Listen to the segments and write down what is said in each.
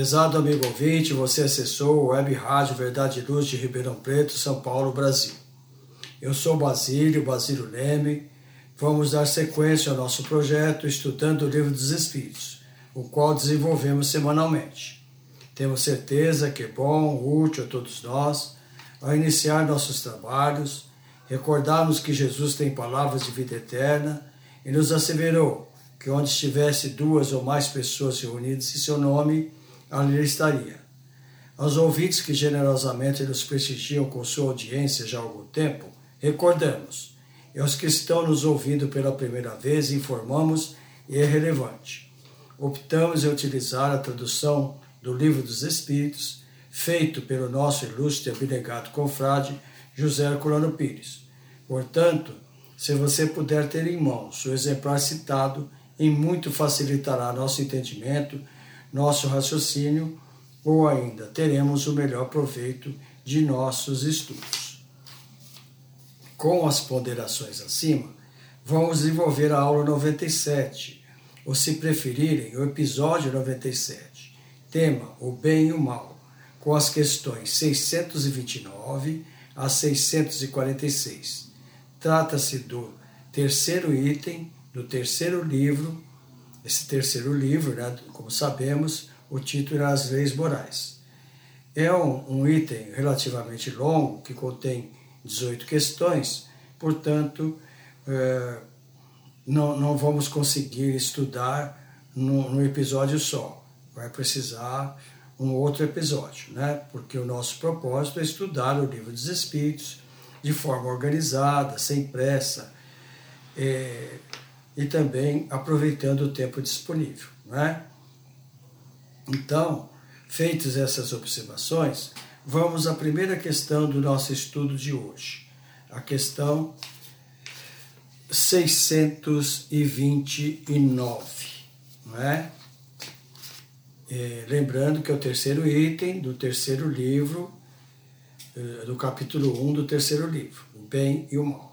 Prezado amigo ouvinte, você acessou o Web Rádio Verdade e Luz de Ribeirão Preto, São Paulo, Brasil. Eu sou Basílio, Basílio Leme. Vamos dar sequência ao nosso projeto estudando o Livro dos Espíritos, o qual desenvolvemos semanalmente. Temos certeza que é bom, útil a todos nós, ao iniciar nossos trabalhos, recordarmos que Jesus tem palavras de vida eterna e nos asseverou que onde estivesse duas ou mais pessoas reunidas em seu nome, ali estaria. Aos ouvintes que generosamente nos prestigiam com sua audiência já há algum tempo, recordamos. E aos que estão nos ouvindo pela primeira vez, informamos e é relevante. Optamos em utilizar a tradução do Livro dos Espíritos, feito pelo nosso ilustre abnegado confrade José Herculano Pires. Portanto, se você puder ter em mãos o exemplar citado, em muito facilitará nosso entendimento nosso raciocínio ou ainda teremos o melhor proveito de nossos estudos. Com as ponderações acima, vamos desenvolver a aula 97, ou se preferirem, o episódio 97, tema o bem e o mal, com as questões 629 a 646. Trata-se do terceiro item do terceiro livro esse terceiro livro, né, como sabemos, o título é As Leis Morais. É um, um item relativamente longo, que contém 18 questões, portanto, é, não, não vamos conseguir estudar num, episódio só. Vai precisar um outro episódio, né? porque o nosso propósito é estudar o livro dos Espíritos de forma organizada, sem pressa. É, e também aproveitando o tempo disponível. Né? Então, feitas essas observações, vamos à primeira questão do nosso estudo de hoje, a questão 629. Não é? Lembrando que é o terceiro item do terceiro livro, é, do capítulo 1 do terceiro livro, o bem e o mal.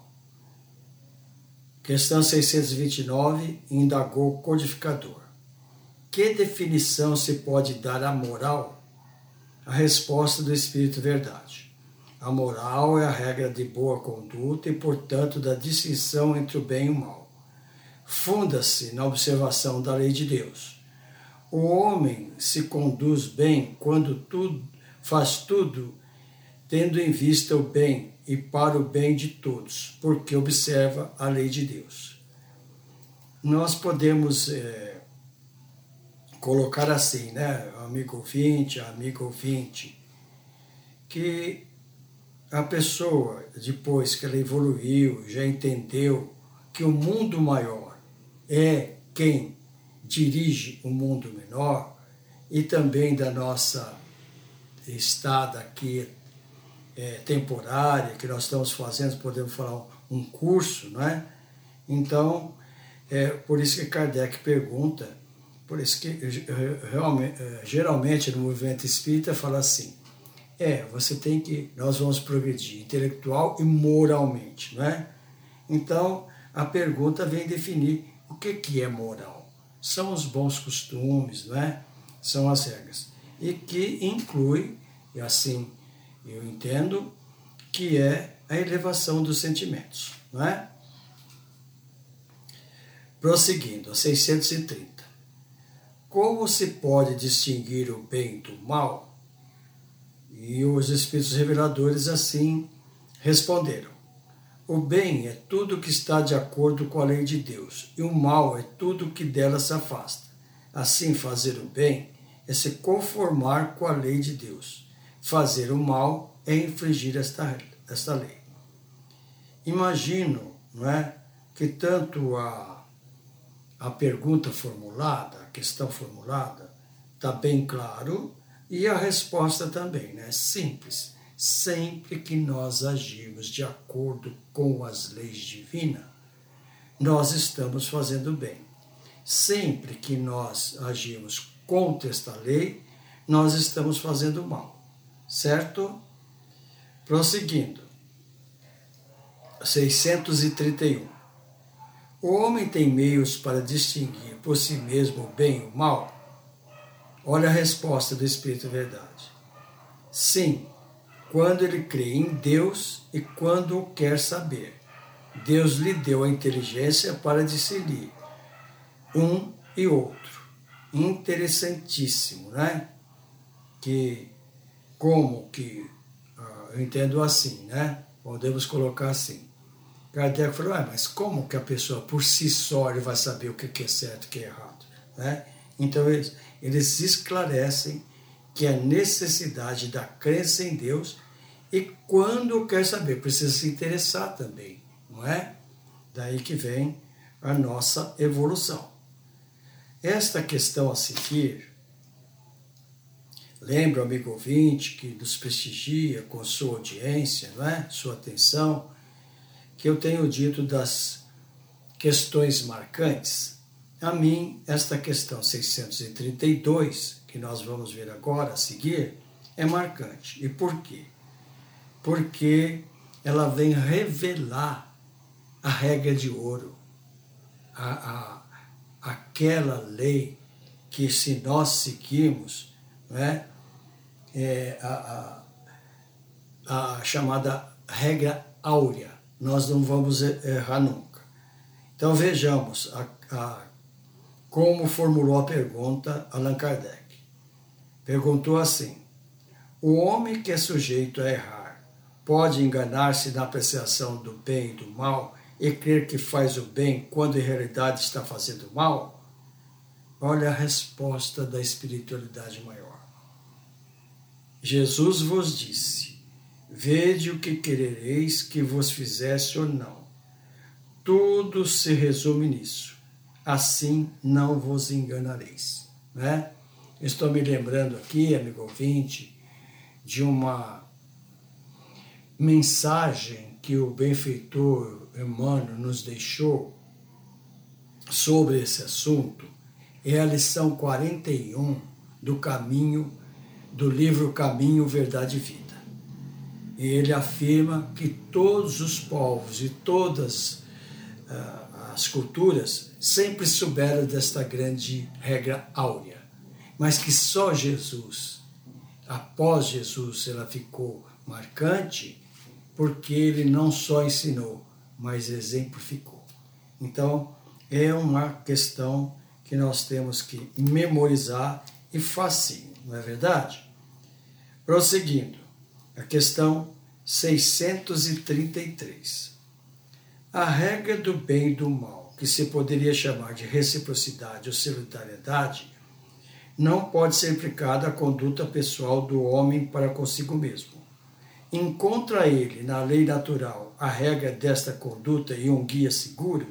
Questão 629, indagou o codificador. Que definição se pode dar à moral? A resposta do Espírito Verdade. A moral é a regra de boa conduta e, portanto, da distinção entre o bem e o mal. Funda-se na observação da lei de Deus. O homem se conduz bem quando tudo, faz tudo tendo em vista o bem e para o bem de todos, porque observa a lei de Deus. Nós podemos é, colocar assim, né, amigo ouvinte, amigo ouvinte, que a pessoa, depois que ela evoluiu, já entendeu que o mundo maior é quem dirige o mundo menor e também da nossa estada aqui é, temporária que nós estamos fazendo, podemos falar um curso, não é? Então, é por isso que Kardec pergunta, por isso que é, geralmente no movimento espírita fala assim, é, você tem que, nós vamos progredir intelectual e moralmente, não é? Então, a pergunta vem definir o que, que é moral. São os bons costumes, não é? São as regras. E que inclui, assim eu entendo que é a elevação dos sentimentos, não é? Prosseguindo, a 630. Como se pode distinguir o bem do mal? E os Espíritos Reveladores assim responderam: O bem é tudo que está de acordo com a lei de Deus, e o mal é tudo que dela se afasta. Assim, fazer o bem é se conformar com a lei de Deus. Fazer o mal é infringir esta, esta lei. Imagino não é, que tanto a, a pergunta formulada, a questão formulada, está bem claro e a resposta também, né? Simples. Sempre que nós agimos de acordo com as leis divinas, nós estamos fazendo bem. Sempre que nós agimos contra esta lei, nós estamos fazendo mal. Certo? Prosseguindo. 631. O homem tem meios para distinguir por si mesmo o bem e o mal? Olha a resposta do Espírito Verdade. Sim, quando ele crê em Deus e quando o quer saber. Deus lhe deu a inteligência para discernir um e outro. Interessantíssimo, né? Que como que uh, eu entendo assim, né? Podemos colocar assim. Kardec falou, ah, mas como que a pessoa por si só vai saber o que é certo e o que é errado? Né? Então eles, eles esclarecem que a necessidade da crença em Deus e quando quer saber, precisa se interessar também, não é? Daí que vem a nossa evolução. Esta questão a seguir, lembra, amigo ouvinte, que nos prestigia com sua audiência, não é? sua atenção, que eu tenho dito das questões marcantes, a mim, esta questão 632, que nós vamos ver agora a seguir, é marcante. E por quê? Porque ela vem revelar a regra de ouro, a, a, aquela lei que, se nós seguirmos, né, é a, a, a chamada regra áurea, nós não vamos errar nunca. Então vejamos a, a, como formulou a pergunta Allan Kardec. Perguntou assim: O homem que é sujeito a errar pode enganar-se na apreciação do bem e do mal e crer que faz o bem quando em realidade está fazendo mal? Olha a resposta da espiritualidade maior. Jesus vos disse: Vede o que querereis que vos fizesse ou não. Tudo se resume nisso. Assim não vos enganareis. Né? Estou me lembrando aqui, amigo ouvinte, de uma mensagem que o benfeitor Emmanuel nos deixou sobre esse assunto. É a lição 41 do caminho, do livro Caminho, Verdade e Vida ele afirma que todos os povos e todas uh, as culturas sempre souberam desta grande regra áurea, mas que só Jesus, após Jesus, ela ficou marcante, porque ele não só ensinou, mas exemplificou. Então, é uma questão que nós temos que memorizar e facinho, não é verdade? Prosseguindo, a questão 633. A regra do bem e do mal, que se poderia chamar de reciprocidade ou solidariedade, não pode ser aplicada à conduta pessoal do homem para consigo mesmo. Encontra ele na lei natural a regra desta conduta e um guia seguro,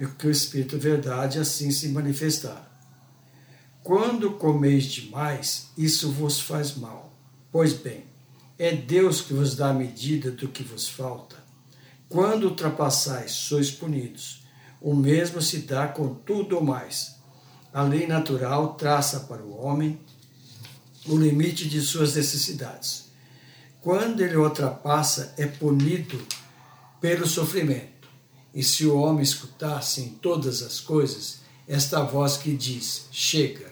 e que o Espírito Verdade assim se manifestar. Quando comeis demais, isso vos faz mal. Pois bem, é Deus que vos dá a medida do que vos falta. Quando ultrapassais, sois punidos. O mesmo se dá com tudo ou mais. A lei natural traça para o homem o limite de suas necessidades. Quando ele ultrapassa, é punido pelo sofrimento. E se o homem escutasse em todas as coisas esta voz que diz: chega,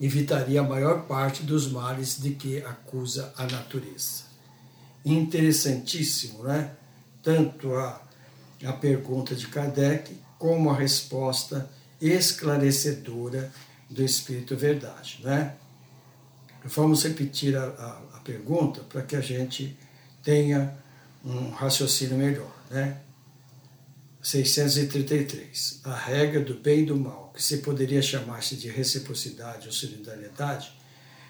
evitaria a maior parte dos males de que acusa a natureza. Interessantíssimo, né? Tanto a, a pergunta de Kardec como a resposta esclarecedora do Espírito Verdade. Né? Vamos repetir a, a, a pergunta para que a gente tenha um raciocínio melhor. Né? 633. A regra do bem e do mal, que se poderia chamar-se de reciprocidade ou solidariedade,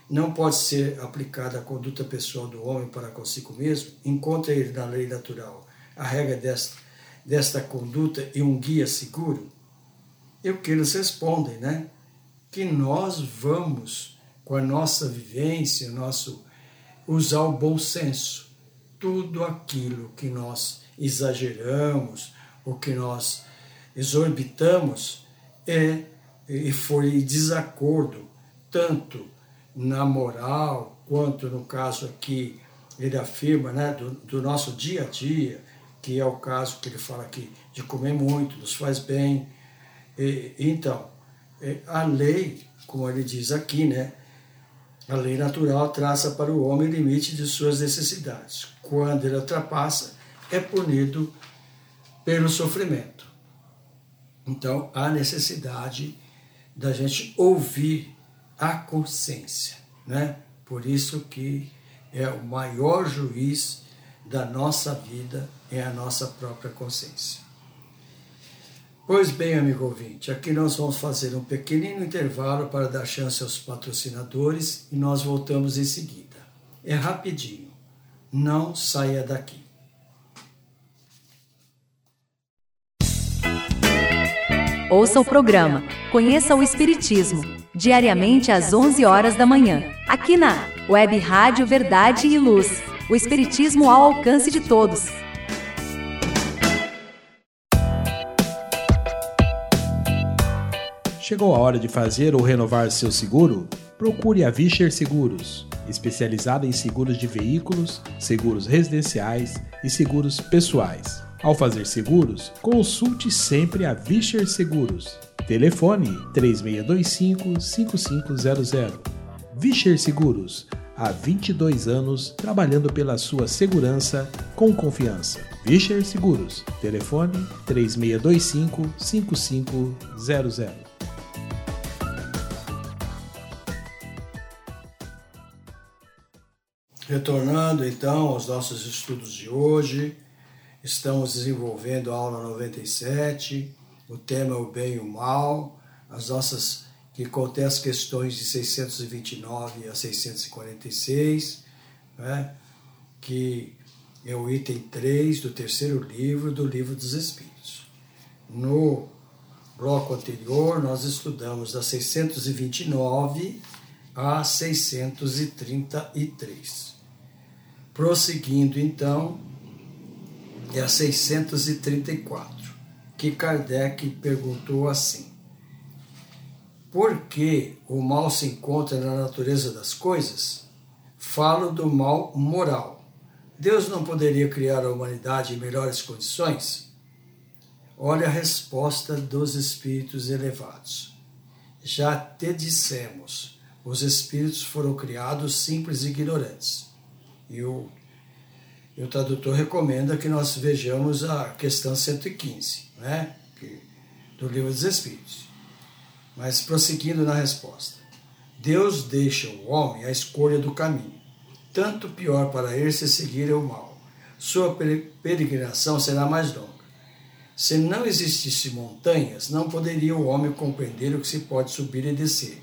não pode ser aplicada à conduta pessoal do homem para consigo mesmo, encontra ele na lei natural a regra desta, desta conduta e um guia seguro? E o que eles respondem, né? Que nós vamos, com a nossa vivência, nosso usar o bom senso. Tudo aquilo que nós exageramos, o que nós exorbitamos, é e foi desacordo, tanto na moral, quanto no caso aqui, ele afirma, né, do, do nosso dia a dia, que é o caso que ele fala aqui, de comer muito, nos faz bem. E, então, é, a lei, como ele diz aqui, né, a lei natural traça para o homem o limite de suas necessidades. Quando ele ultrapassa, é punido pelo sofrimento. Então, há necessidade da gente ouvir a consciência, né? Por isso que é o maior juiz da nossa vida é a nossa própria consciência. Pois bem, amigo ouvinte, aqui nós vamos fazer um pequenino intervalo para dar chance aos patrocinadores e nós voltamos em seguida. É rapidinho, não saia daqui. Ouça o programa Conheça o Espiritismo, diariamente às 11 horas da manhã, aqui na Web Rádio Verdade e Luz. O Espiritismo ao alcance de todos. Chegou a hora de fazer ou renovar seu seguro? Procure a Vischer Seguros, especializada em seguros de veículos, seguros residenciais e seguros pessoais. Ao fazer seguros, consulte sempre a Vischer Seguros. Telefone 3625-5500. Vischer Seguros, há 22 anos trabalhando pela sua segurança com confiança. Vischer Seguros, telefone 3625-5500. Retornando então aos nossos estudos de hoje, Estamos desenvolvendo a aula 97, o tema é o bem e o mal, as nossas que contém as questões de 629 a 646, né, que é o item 3 do terceiro livro do Livro dos Espíritos. No bloco anterior, nós estudamos da 629 a 633. Prosseguindo então, é a 634, que Kardec perguntou assim: Por que o mal se encontra na natureza das coisas? Falo do mal moral. Deus não poderia criar a humanidade em melhores condições? Olha a resposta dos espíritos elevados. Já te dissemos, os espíritos foram criados simples e ignorantes. E o e o tradutor recomenda que nós vejamos a questão 115, né? do Livro dos Espíritos. Mas prosseguindo na resposta. Deus deixa o homem a escolha do caminho. Tanto pior para ele se seguir o mal. Sua peregrinação será mais longa. Se não existissem montanhas, não poderia o homem compreender o que se pode subir e descer.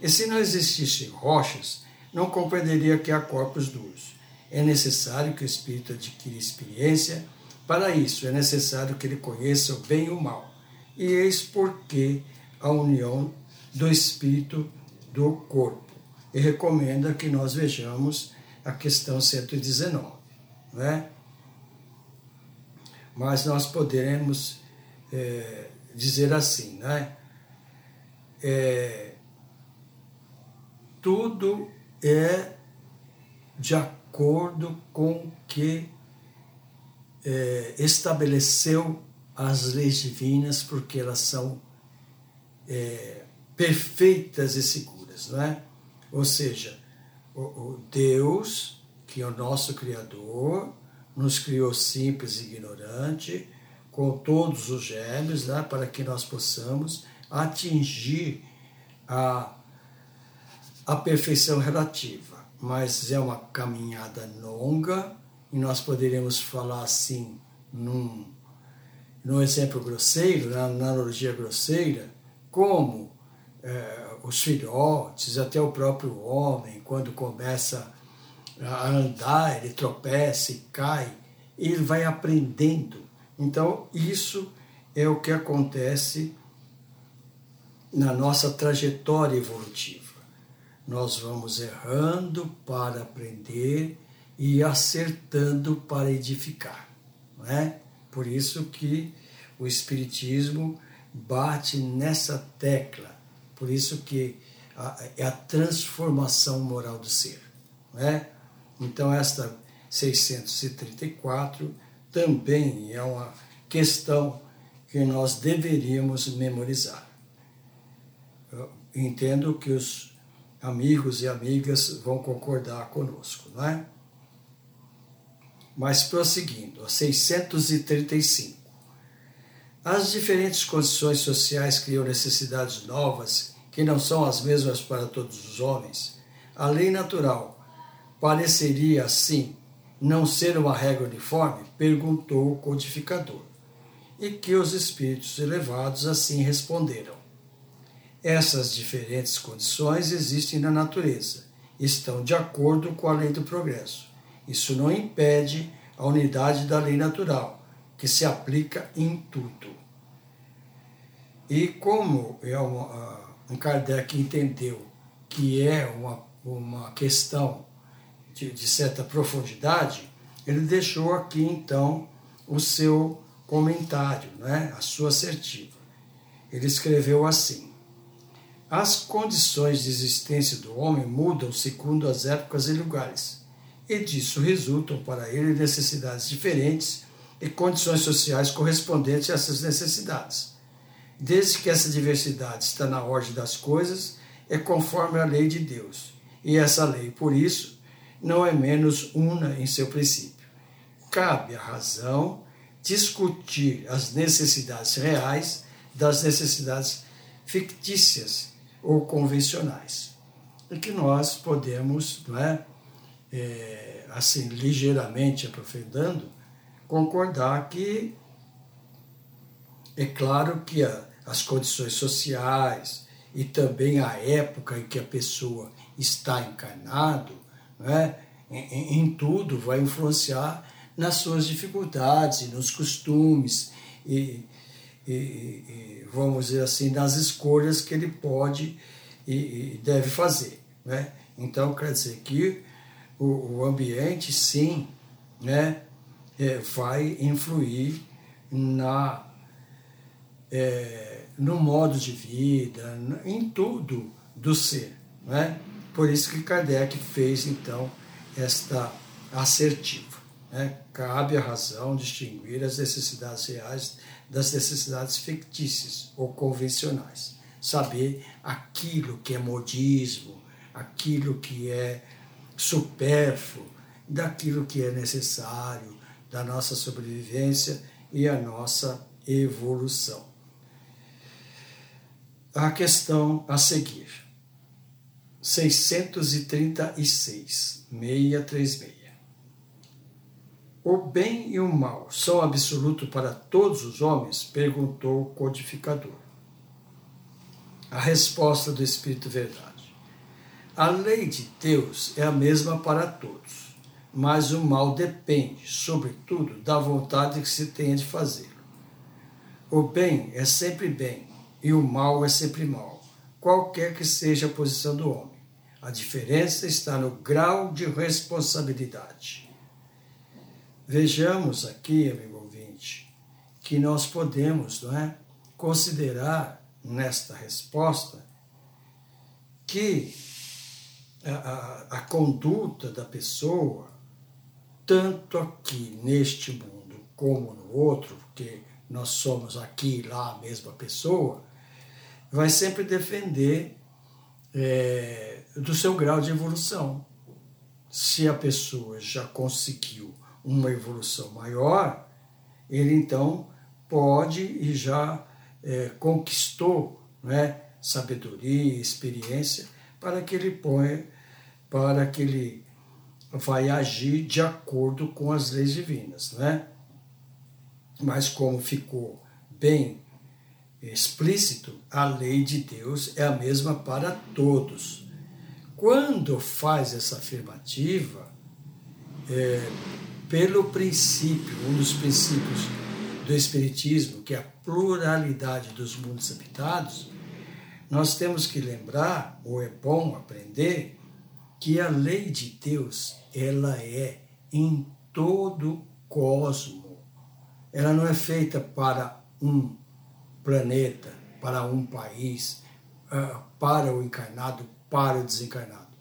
E se não existissem rochas, não compreenderia que há corpos duros é necessário que o espírito adquira experiência. Para isso, é necessário que ele conheça o bem e o mal. E eis porque a união do espírito do corpo. E recomenda que nós vejamos a questão 119. Né? Mas nós poderemos é, dizer assim, né? É, tudo é de acordo acordo com que é, estabeleceu as leis divinas, porque elas são é, perfeitas e seguras, não é? Ou seja, o, o Deus, que é o nosso Criador, nos criou simples e ignorante, com todos os gêmeos, né, para que nós possamos atingir a, a perfeição relativa. Mas é uma caminhada longa e nós poderíamos falar assim, num, num exemplo grosseiro, na analogia grosseira, como é, os filhotes, até o próprio homem, quando começa a andar, ele tropeça e cai, ele vai aprendendo. Então, isso é o que acontece na nossa trajetória evolutiva. Nós vamos errando para aprender e acertando para edificar. Não é? Por isso que o Espiritismo bate nessa tecla. Por isso que é a transformação moral do ser. Não é? Então, esta 634 também é uma questão que nós deveríamos memorizar. Eu entendo que os amigos e amigas vão concordar conosco, não é? Mas prosseguindo, a 635. As diferentes condições sociais criam necessidades novas que não são as mesmas para todos os homens. A lei natural pareceria assim não ser uma regra uniforme? perguntou o codificador. E que os espíritos elevados assim responderam. Essas diferentes condições existem na natureza, estão de acordo com a lei do progresso. Isso não impede a unidade da lei natural, que se aplica em tudo. E como é um Kardec entendeu que é uma, uma questão de, de certa profundidade, ele deixou aqui então o seu comentário, né, a sua assertiva. Ele escreveu assim: As condições de existência do homem mudam segundo as épocas e lugares, e disso resultam para ele necessidades diferentes e condições sociais correspondentes a essas necessidades. Desde que essa diversidade está na ordem das coisas, é conforme a lei de Deus. E essa lei, por isso, não é menos una em seu princípio. Cabe à razão discutir as necessidades reais das necessidades fictícias ou convencionais. E que nós podemos, não é, é assim, ligeiramente aprofundando, concordar que é claro que a, as condições sociais e também a época em que a pessoa está encarnado né, em, em tudo, vai influenciar nas suas dificuldades, nos costumes e, e, e, vamos dizer assim, nas escolhas que ele pode e, deve fazer. Né? Então, quer dizer que o, o ambiente, sim, né, é, vai influir na, é, no modo de vida, em tudo do ser. Né? Por isso que Kardec fez, então, esta assertiva. Né? Cabe à razão distinguir as necessidades reais das necessidades fictícias ou convencionais. Saber aquilo que é modismo, aquilo que é supérfluo, daquilo que é necessário da nossa sobrevivência e a nossa evolução. A questão a seguir. 636, 636. O bem e o mal são absolutos para todos os homens? perguntou o codificador. A resposta do Espírito Verdade. A lei de Deus é a mesma para todos, mas o mal depende, sobretudo, da vontade que se tenha de fazê-lo. O bem é sempre bem e o mal é sempre mal, qualquer que seja a posição do homem. A diferença está no grau de responsabilidade. Vejamos aqui, amigo ouvinte, que nós podemos não é, considerar nesta resposta que a, a, a conduta da pessoa, tanto aqui neste mundo como no outro, porque nós somos aqui e lá a mesma pessoa, vai sempre defender é, do seu grau de evolução. Se a pessoa já conseguiu uma evolução maior, ele então pode e já é, conquistou né, sabedoria, experiência, para que ele ponha, para que ele vai agir de acordo com as leis divinas, né? Mas como ficou bem explícito, a lei de Deus é a mesma para todos. Quando faz essa afirmativa, é, pelo princípio, um dos princípios do Espiritismo, que é a pluralidade dos mundos habitados, nós temos que lembrar, ou é bom aprender, que a lei de Deus, ela é em todo o cosmo. Ela não é feita para um planeta, para um país, ah, para o encarnado, para o desencarnado.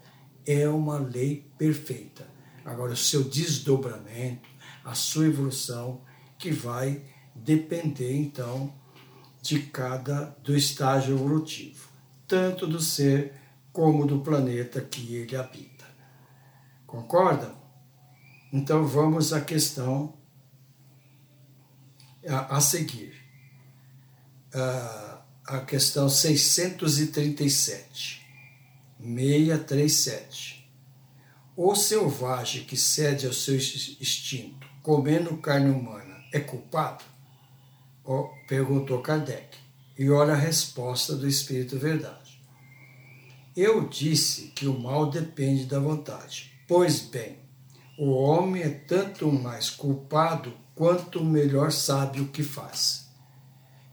É uma lei perfeita. Agora, o seu desdobramento, a sua evolução, que vai depender, então, de cada do estágio evolutivo, tanto do ser como do planeta que ele habita. Concordam? Então vamos à questão a, a seguir a, questão 637. 637. O selvagem que cede ao seu instinto, comendo carne humana, é culpado? Oh, perguntou Kardec. E olha a resposta do Espírito Verdade. Eu disse que o mal depende da vontade. Pois bem, o homem é tanto mais culpado quanto melhor sabe o que faz.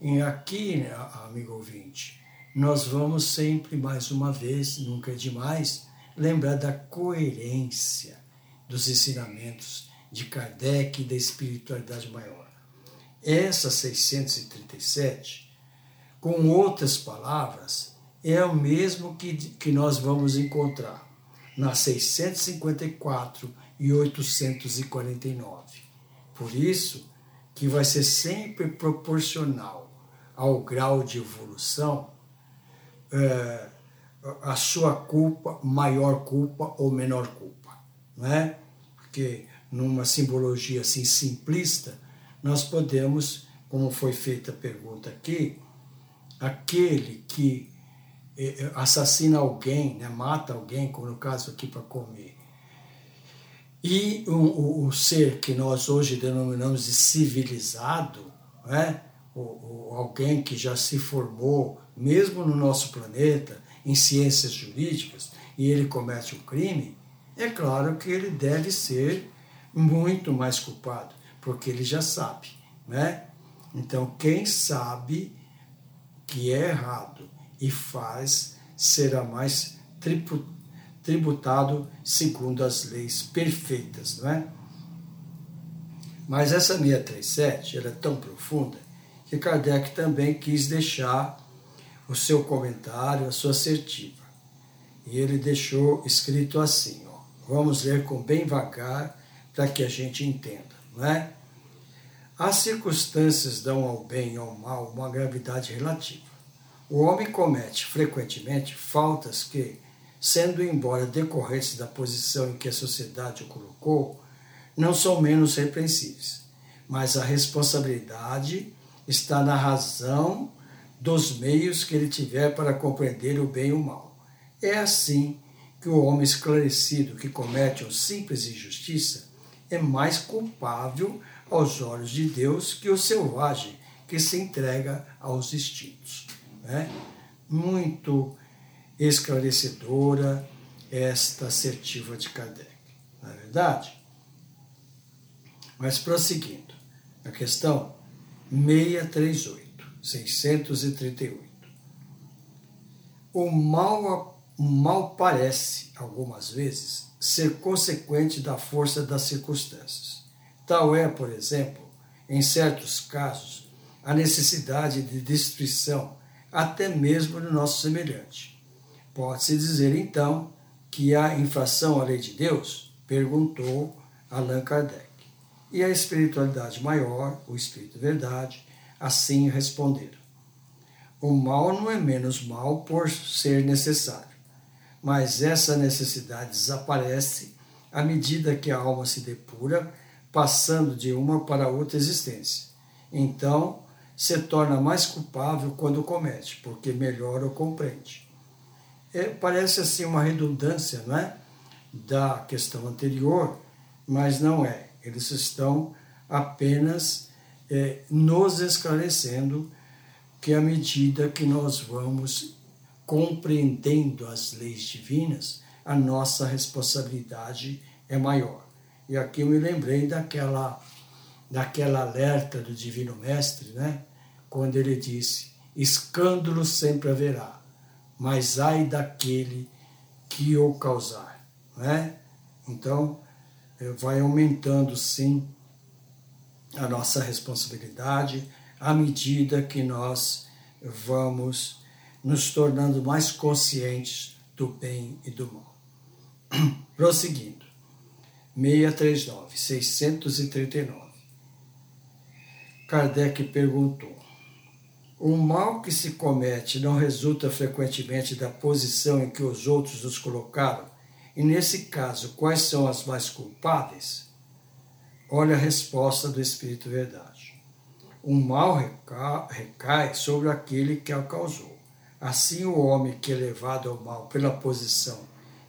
E aqui, né, amigo ouvinte, nós vamos sempre, mais uma vez, nunca é demais, lembrar da coerência dos ensinamentos de Kardec e da espiritualidade maior. Essa 637, com outras palavras, é o mesmo que, que nós vamos encontrar nas 654 e 849. Por isso que vai ser sempre proporcional ao grau de evolução, é, a sua culpa, maior culpa ou menor culpa, não é? Porque numa simbologia assim simplista, nós podemos, como foi feita a pergunta aqui, aquele que é, é, assassina alguém, né, mata alguém, como no caso aqui para comer, e o, ser que nós hoje denominamos de civilizado, né, ou, ou alguém que já se formou, mesmo no nosso planeta, em ciências jurídicas, e ele comete um crime, é claro que ele deve ser muito mais culpado, porque ele já sabe, né? Então, quem sabe que é errado e faz, será mais tributado segundo as leis perfeitas, não é? Mas essa 637, ela é tão profunda que Kardec também quis deixar o seu comentário, a sua assertiva. E ele deixou escrito assim, ó, vamos ler com bem vagar para que a gente entenda, não é? As circunstâncias dão ao bem e ao mal uma gravidade relativa. O homem comete frequentemente faltas que, sendo embora decorrentes da posição em que a sociedade o colocou, não são menos repreensíveis, mas a responsabilidade está na razão dos meios que ele tiver para compreender o bem e o mal. É assim que o homem esclarecido que comete uma simples injustiça é mais culpável aos olhos de Deus que o selvagem que se entrega aos instintos. Né? Muito esclarecedora esta assertiva de Kardec, não é verdade? Mas prosseguindo, a questão 638, 638. O mal, o mal parece, algumas vezes, ser consequente da força das circunstâncias. Tal é, por exemplo, em certos casos, a necessidade de destruição, até mesmo no nosso semelhante. Pode-se dizer, então, que há infração à lei de Deus? Perguntou Allan Kardec e a espiritualidade maior, o Espírito Verdade, assim responderam. O mal não é menos mal por ser necessário, mas essa necessidade desaparece à medida que a alma se depura, passando de uma para outra existência. Então, se torna mais culpável quando comete, porque melhor o compreende. É, parece assim uma redundância, não é? Da questão anterior, mas não é. Eles estão apenas é, nos esclarecendo que à medida que nós vamos compreendendo as leis divinas, a nossa responsabilidade é maior. E aqui eu me lembrei daquela, daquela alerta do Divino Mestre, né? quando ele disse: escândalo sempre haverá, mas ai daquele que o causar. Né? Então, eh, vai aumentando sim a nossa responsabilidade à medida que nós vamos nos tornando mais conscientes do bem e do mal. Prosseguindo. 639, 639. Kardec perguntou: O mal que se comete não resulta frequentemente da posição em que os outros nos colocaram? E nesse caso, quais são as mais culpáveis? Olha a resposta do Espírito Verdade. O mal recai sobre aquele que o causou. Assim, o homem que é levado ao mal pela posição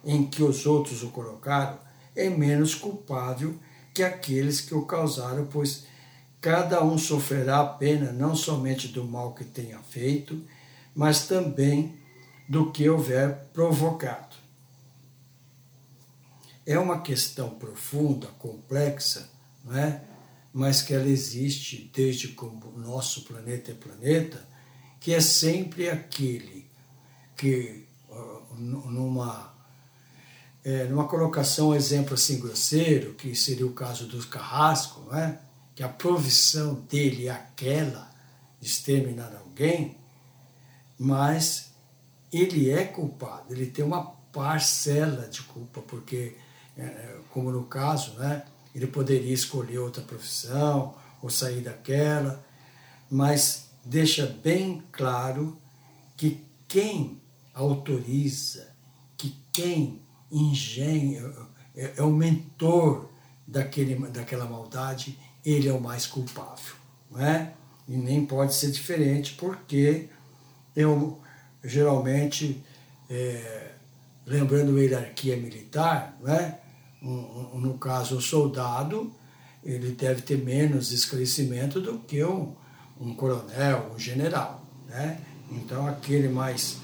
em que os outros o colocaram é menos culpável que aqueles que o causaram, pois cada um sofrerá a pena não somente do mal que tenha feito, mas também do que houver provocado. É uma questão profunda, complexa, não é? mas que ela existe desde que o nosso planeta é planeta, que é sempre aquele que, numa, é, numa colocação, exemplo assim grosseiro, que seria o caso do carrasco, não é? que a provisão dele é aquela de exterminar alguém, mas ele é culpado, ele tem uma parcela de culpa, porque, é, como no caso, né, ele poderia escolher outra profissão ou sair daquela, mas deixa bem claro que quem autoriza, que quem engenha, é, é o mentor daquele, daquela maldade, ele é o mais culpável. Não é? E nem pode ser diferente, porque eu geralmente, é, lembrando a hierarquia militar, não é? No caso, o soldado, ele deve ter menos esclarecimento do que um, um coronel, um general. Né? Então, aquele mais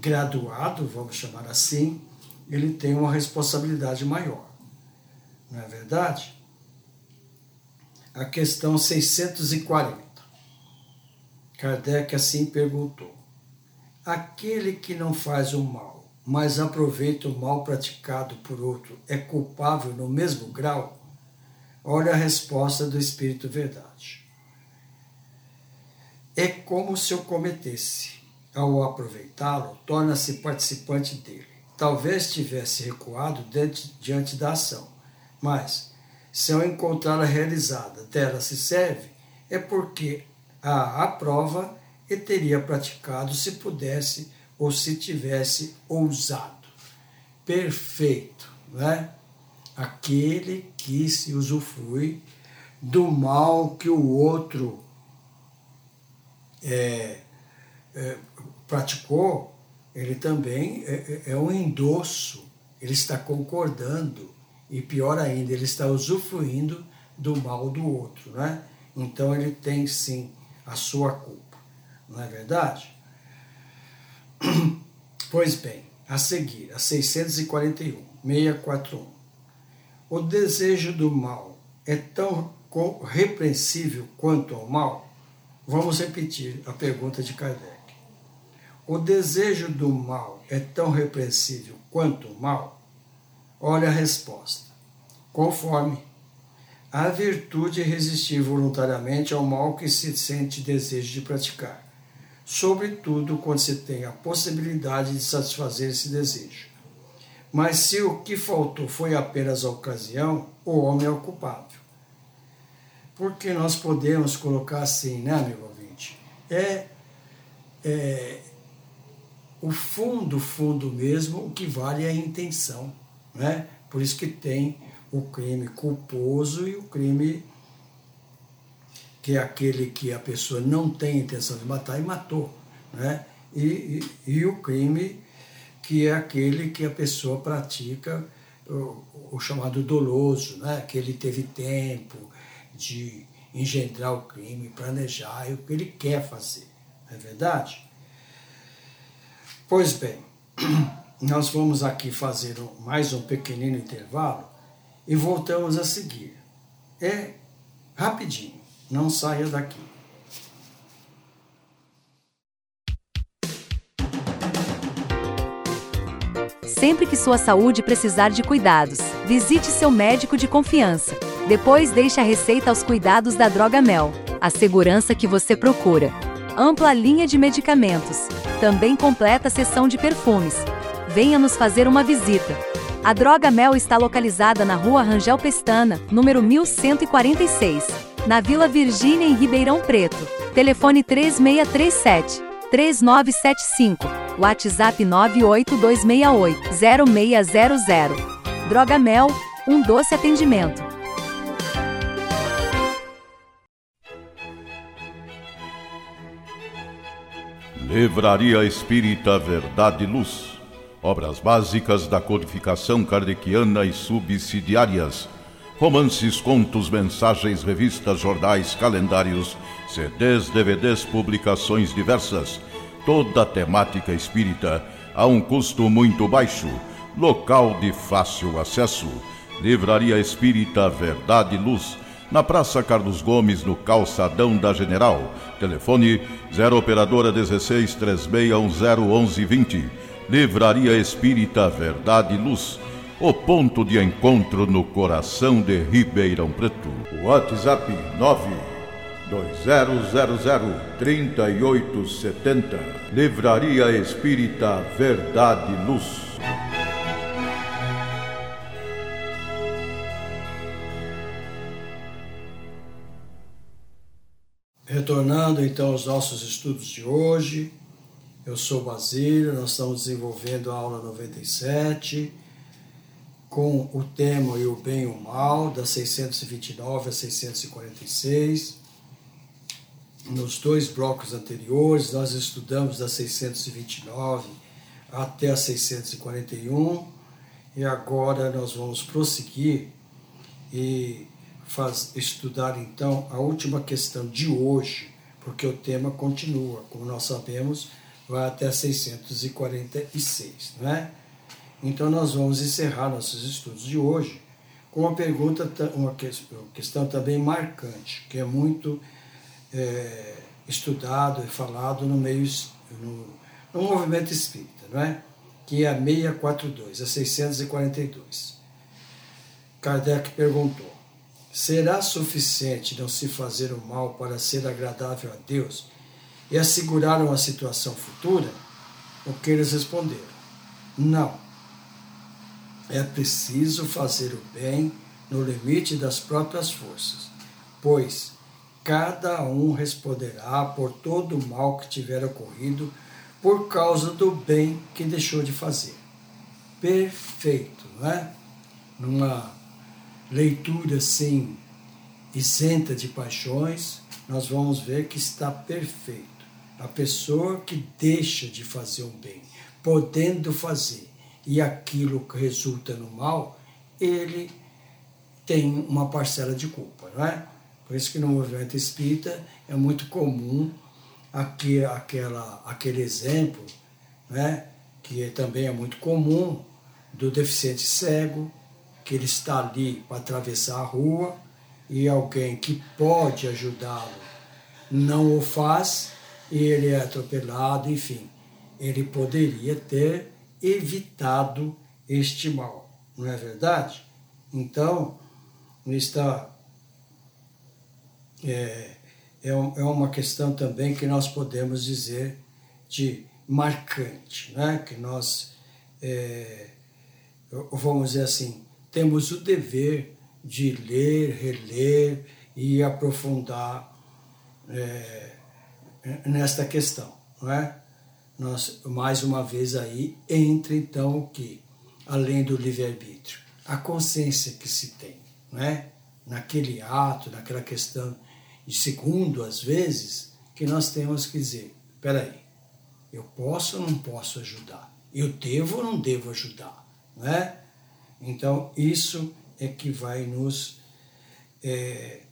graduado, vamos chamar assim, ele tem uma responsabilidade maior. Não é verdade? A questão 640. Kardec assim perguntou: Aquele que não faz o mal mas aproveita o mal praticado por outro, é culpável no mesmo grau? Olha a resposta do Espírito Verdade. É como se eu cometesse. Ao aproveitá-lo, torna-se participante dele. Talvez tivesse recuado diante, diante da ação, mas se eu encontrá-la realizada, dela se serve, é porque a aprova e teria praticado se pudesse ou se tivesse ousado. Perfeito, né? Aquele que se usufrui do mal que o outro é, é, praticou, ele também é, é, é um endosso, ele está concordando, e pior ainda, ele está usufruindo do mal do outro, né? Então ele tem sim a sua culpa, não é verdade? Pois bem, a seguir, a 641, 641. O desejo do mal é tão repreensível quanto ao mal? Vamos repetir a pergunta de Kardec. O desejo do mal é tão repreensível quanto o mal? Olha a resposta. Conforme a virtude é resistir voluntariamente ao mal que se sente desejo de praticar sobretudo quando se tem a possibilidade de satisfazer esse desejo. Mas se o que faltou foi apenas a ocasião, o homem é o culpável. Porque nós podemos colocar assim, né, amigo ouvinte? É, é o fundo, fundo mesmo, o que vale é a intenção. Né? Por isso que tem o crime culposo e o crime que é aquele que a pessoa não tem intenção de matar e matou, né? E, e, e o crime que é aquele que a pessoa pratica o, o, chamado doloso, né? que ele teve tempo de engendrar o crime, planejar, é o que ele quer fazer, não é verdade? Pois bem, nós vamos aqui fazer mais um pequenino intervalo e voltamos a seguir. É rapidinho, não saia daqui. Sempre que sua saúde precisar de cuidados, visite seu médico de confiança. Depois deixe a receita aos cuidados da Droga Mel, a segurança que você procura. Ampla linha de medicamentos. Também completa seção de perfumes. Venha nos fazer uma visita. A Droga Mel está localizada na Rua Rangel Pestana, número 1146, na Vila Virgínia, em Ribeirão Preto. Telefone 3637 3975 WhatsApp 98268-0600. Droga Mel, um doce atendimento. Livraria Espírita Verdade e Luz. Obras básicas da codificação kardeciana e subsidiárias. Romances, contos, mensagens, revistas, jornais, calendários, CDs, DVDs, publicações diversas toda a temática espírita a um custo muito baixo. Local de fácil acesso. Livraria Espírita Verdade e Luz. Na Praça Carlos Gomes, no Calçadão da General. Telefone 0 Operadora 16 3610 1120. Livraria Espírita Verdade e Luz. O ponto de encontro no coração de Ribeirão Preto. WhatsApp 9 2000-3870. Livraria Espírita Verdade e Luz. Retornando então aos nossos estudos de hoje, eu sou Basílio, nós estamos desenvolvendo a aula 97 com o tema e o bem e o mal, da 629 a 646 nos dois blocos anteriores, nós estudamos da 629 até a 641 e agora nós vamos prosseguir e faz, estudar então a última questão de hoje, porque o tema continua, como nós sabemos, vai até 646, não é? Então nós vamos encerrar nossos estudos de hoje com uma pergunta, uma questão também marcante, que é muito é, estudado e falado no meio no, no movimento espírita, não é? que é a 642, a 642. Kardec perguntou: será suficiente não se fazer o mal para ser agradável a Deus e assegurar uma situação futura? O que eles responderam: não. É preciso fazer o bem no limite das próprias forças, pois cada um responderá por todo o mal que tiver ocorrido por causa do bem que deixou de fazer. Perfeito, não é? Numa leitura assim, isenta de paixões, nós vamos ver que está perfeito. A pessoa que deixa de fazer o bem, podendo fazer, e aquilo que resulta no mal, ele tem uma parcela de culpa, não é? Por isso que no movimento espírita é muito comum aqui, aquela, aquele exemplo, né, que também é muito comum, do deficiente cego, que ele está ali para atravessar a rua e alguém que pode ajudá-lo não o faz e ele é atropelado, enfim. Ele poderia ter evitado este mal, não é verdade? Então, está é, é, é uma questão também que nós podemos dizer de marcante, né? que nós, é, vamos dizer assim, temos o dever de ler, reler e aprofundar é, nesta questão, não é? Nós, mais uma vez aí, entra então o que? Além do livre-arbítrio, a consciência que se tem, não é? Naquele ato, naquela questão de segundo, às vezes, que nós temos que dizer: peraí, eu posso ou não posso ajudar? Eu devo ou não devo ajudar? Não é? Então, isso é que vai nos, é,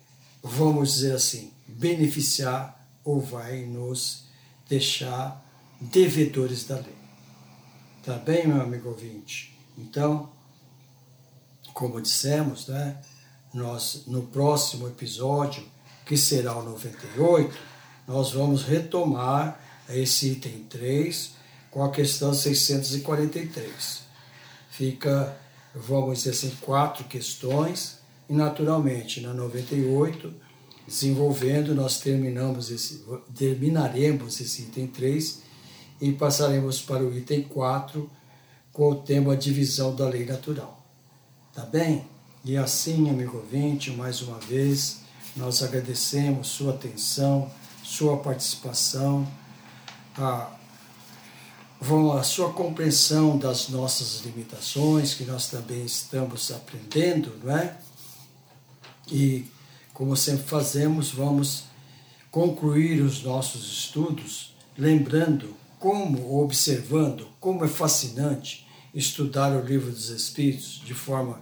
vamos dizer assim, beneficiar ou vai nos deixar devedores da lei. Tá bem, meu amigo ouvinte? Então, como dissemos, né, nós no próximo episódio, que será o 98, nós vamos retomar esse item 3 com a questão 643. Fica, vamos dizer assim, quatro questões, e naturalmente na 98, desenvolvendo, nós terminamos esse, terminaremos esse item 3 e passaremos para o item 4 com o tema divisão da lei natural. Tá bem? E assim, amigo ouvinte, mais uma vez, nós agradecemos sua atenção, sua participação, a, a sua compreensão das nossas limitações, que nós também estamos aprendendo, não é? E, como sempre fazemos, vamos concluir os nossos estudos lembrando como, observando, como é fascinante estudar o livro dos Espíritos de forma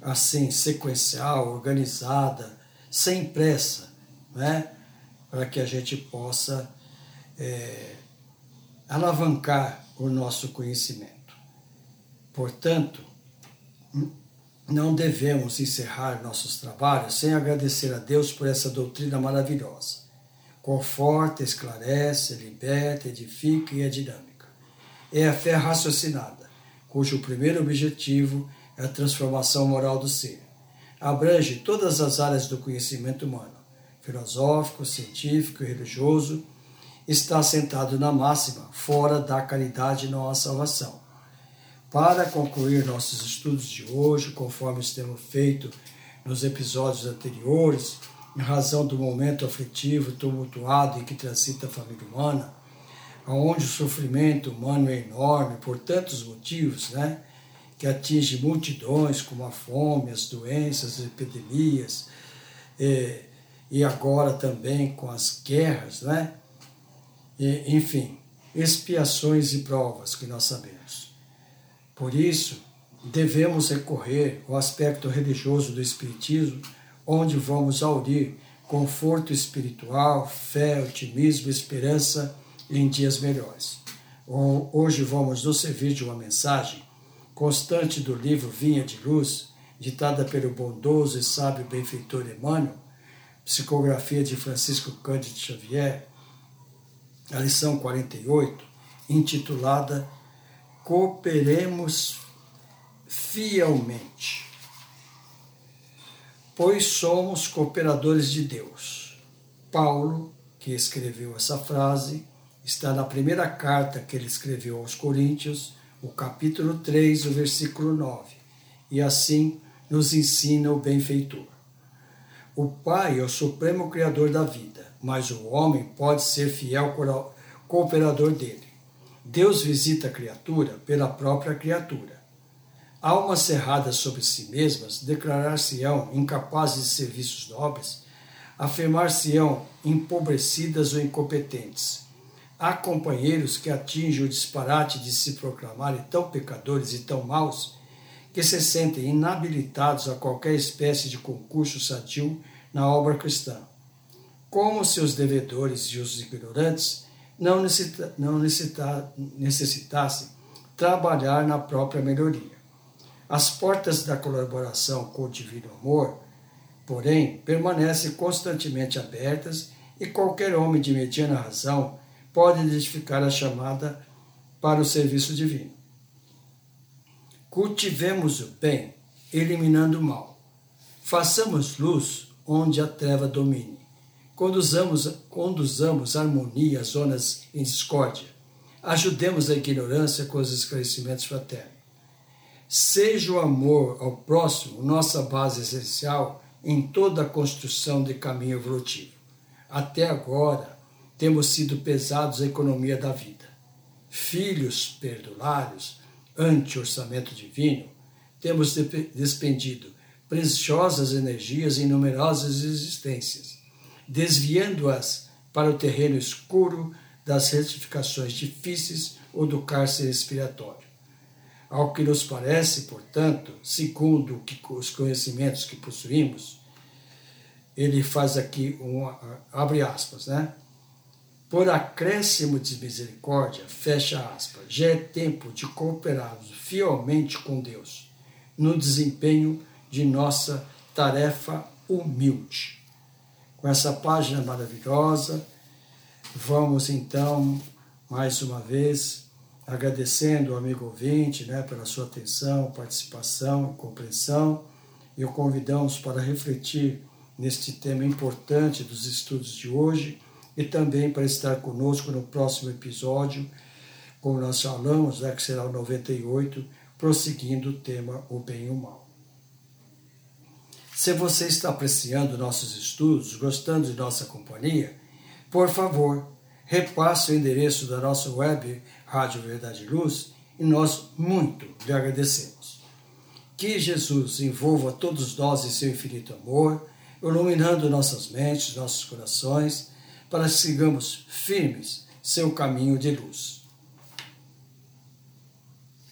assim, sequencial, organizada, sem pressa, né? para que a gente possa é, alavancar o nosso conhecimento. Portanto, não devemos encerrar nossos trabalhos sem agradecer a Deus por essa doutrina maravilhosa. Conforta, esclarece, liberta, edifica e é dinâmica. É a fé raciocinada, cujo primeiro objetivo é a transformação moral do ser. Abrange todas as áreas do conhecimento humano, filosófico, científico e religioso, está assentado na máxima, fora da caridade não há salvação. Para concluir nossos estudos de hoje, conforme temos feito nos episódios anteriores, em razão do momento aflitivo, tumultuado em que transita a família humana, onde o sofrimento humano é enorme por tantos motivos, né? que atinge multidões, como a fome, as doenças, as epidemias, e, e agora também com as guerras, né? E, enfim, expiações e provas que nós sabemos. Por isso, devemos recorrer ao aspecto religioso do Espiritismo, onde vamos aurir conforto espiritual, fé, otimismo, esperança em dias melhores. Hoje vamos nos servir de uma mensagem constante do livro Vinha de Luz, ditada pelo bondoso e sábio benfeitor Emmanuel, psicografia de Francisco Cândido Xavier, a lição 48, intitulada Cooperemos fielmente. Pois somos cooperadores de Deus. Paulo, que escreveu essa frase, está na primeira carta que ele escreveu aos Coríntios, o capítulo 3, o versículo 9. E assim nos ensina o benfeitor. O Pai é o supremo criador da vida, mas o homem pode ser fiel cooperador dele. Deus visita a criatura pela própria criatura. Almas cerradas sobre si mesmas declarar-se-ão incapazes de serviços nobres, afirmar-se-ão empobrecidas ou incompetentes Há companheiros que atingem o disparate de se proclamarem tão pecadores e tão maus que se sentem inabilitados a qualquer espécie de concurso sadio na obra cristã. Como se os devedores e os ignorantes não, necessita, não necessita, necessitassem trabalhar na própria melhoria. As portas da colaboração com o divino amor, porém, permanecem constantemente abertas e qualquer homem de mediana razão pode identificar a chamada para o serviço divino. Cultivemos o bem, eliminando o mal. Façamos luz onde a treva domine. Conduzamos, conduzamos harmonia às zonas em discórdia. Ajudemos a ignorância com os esclarecimentos fraternos. Seja o amor ao próximo nossa base essencial em toda a construção de caminho evolutivo. Até agora, temos sido pesados a economia da vida. Filhos perdulários, ante orçamento divino, temos despendido preciosas energias em numerosas existências, desviando-as para o terreno escuro das retificações difíceis ou do cárcere expiratório. Ao que nos parece, portanto, segundo os conhecimentos que possuímos, ele faz aqui um abre aspas, né? Por acréscimo de misericórdia, fecha aspas, já é tempo de cooperarmos fielmente com Deus no desempenho de nossa tarefa humilde. Com essa página maravilhosa, vamos então, mais uma vez, agradecendo o amigo ouvinte né, pela sua atenção, participação compreensão, e o convidamos para refletir neste tema importante dos estudos de hoje e também para estar conosco no próximo episódio, como nós falamos, né, que será o 98, prosseguindo o tema O Bem e o Mal. Se você está apreciando nossos estudos, gostando de nossa companhia, por favor, repasse o endereço da nossa web Rádio Verdade e Luz e nós muito lhe agradecemos. Que Jesus envolva todos nós em seu infinito amor, iluminando nossas mentes, nossos corações para que sigamos firmes seu caminho de luz.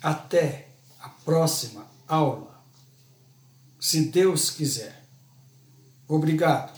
Até a próxima aula, se Deus quiser. Obrigado.